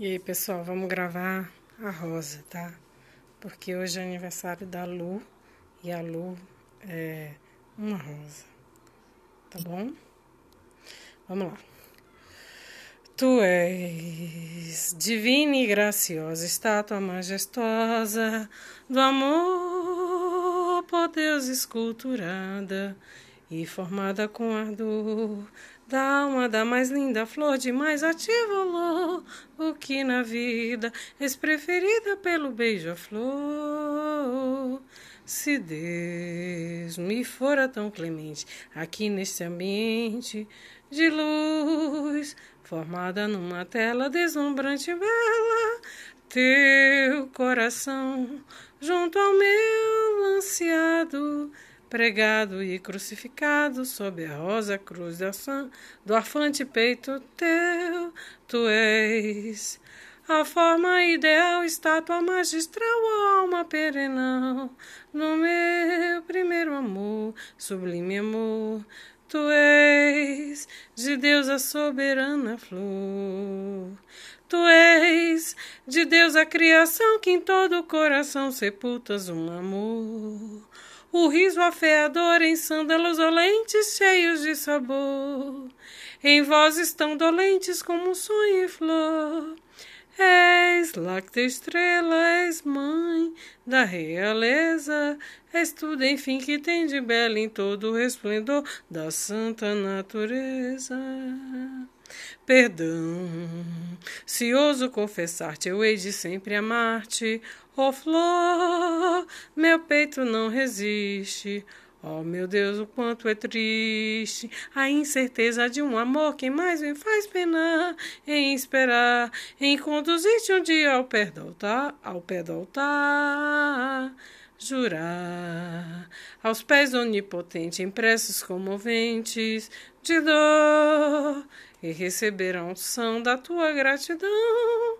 E aí, pessoal, vamos gravar a rosa, tá? Porque hoje é aniversário da Lu e a Lu é uma rosa, tá bom? Vamos lá. Tu és divina e graciosa, estátua majestosa do amor, por Deus esculturada e formada com ardor da alma da mais linda flor de mais ativo olor, o que na vida és preferida pelo beija-flor. Se Deus me fora tão clemente aqui neste ambiente de luz, formada numa tela deslumbrante e bela, teu coração junto ao meu ansiado pregado e crucificado sob a rosa cruz do arfante peito teu, tu és a forma ideal, estátua magistral, alma perenal, no meu primeiro amor, sublime amor, tu és de Deus a soberana flor. Tu és de Deus a criação que em todo o coração sepultas um amor o riso afeador em sândalos olentes cheios de sabor, em vozes tão dolentes como um sonho e flor. És láctea estrela, és mãe da realeza, és tudo, enfim, que tem de belo em todo o resplendor da santa natureza. Perdão, se ouso confessar-te, eu hei de sempre amar-te, ó oh, flor, meu peito não resiste. Oh meu Deus, o quanto é triste a incerteza de um amor que mais me faz penar em esperar, em conduzir-te um dia ao pé do altar, ao pé do altar. Jurar aos pés onipotente, impressos comoventes de dor, e receber a unção da tua gratidão.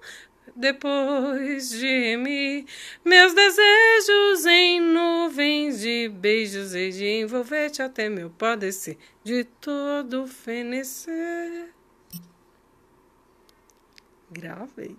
Depois de mim, meus desejos em nuvens de beijos e de envolver-te até meu padecer de todo fenecer. Gravei.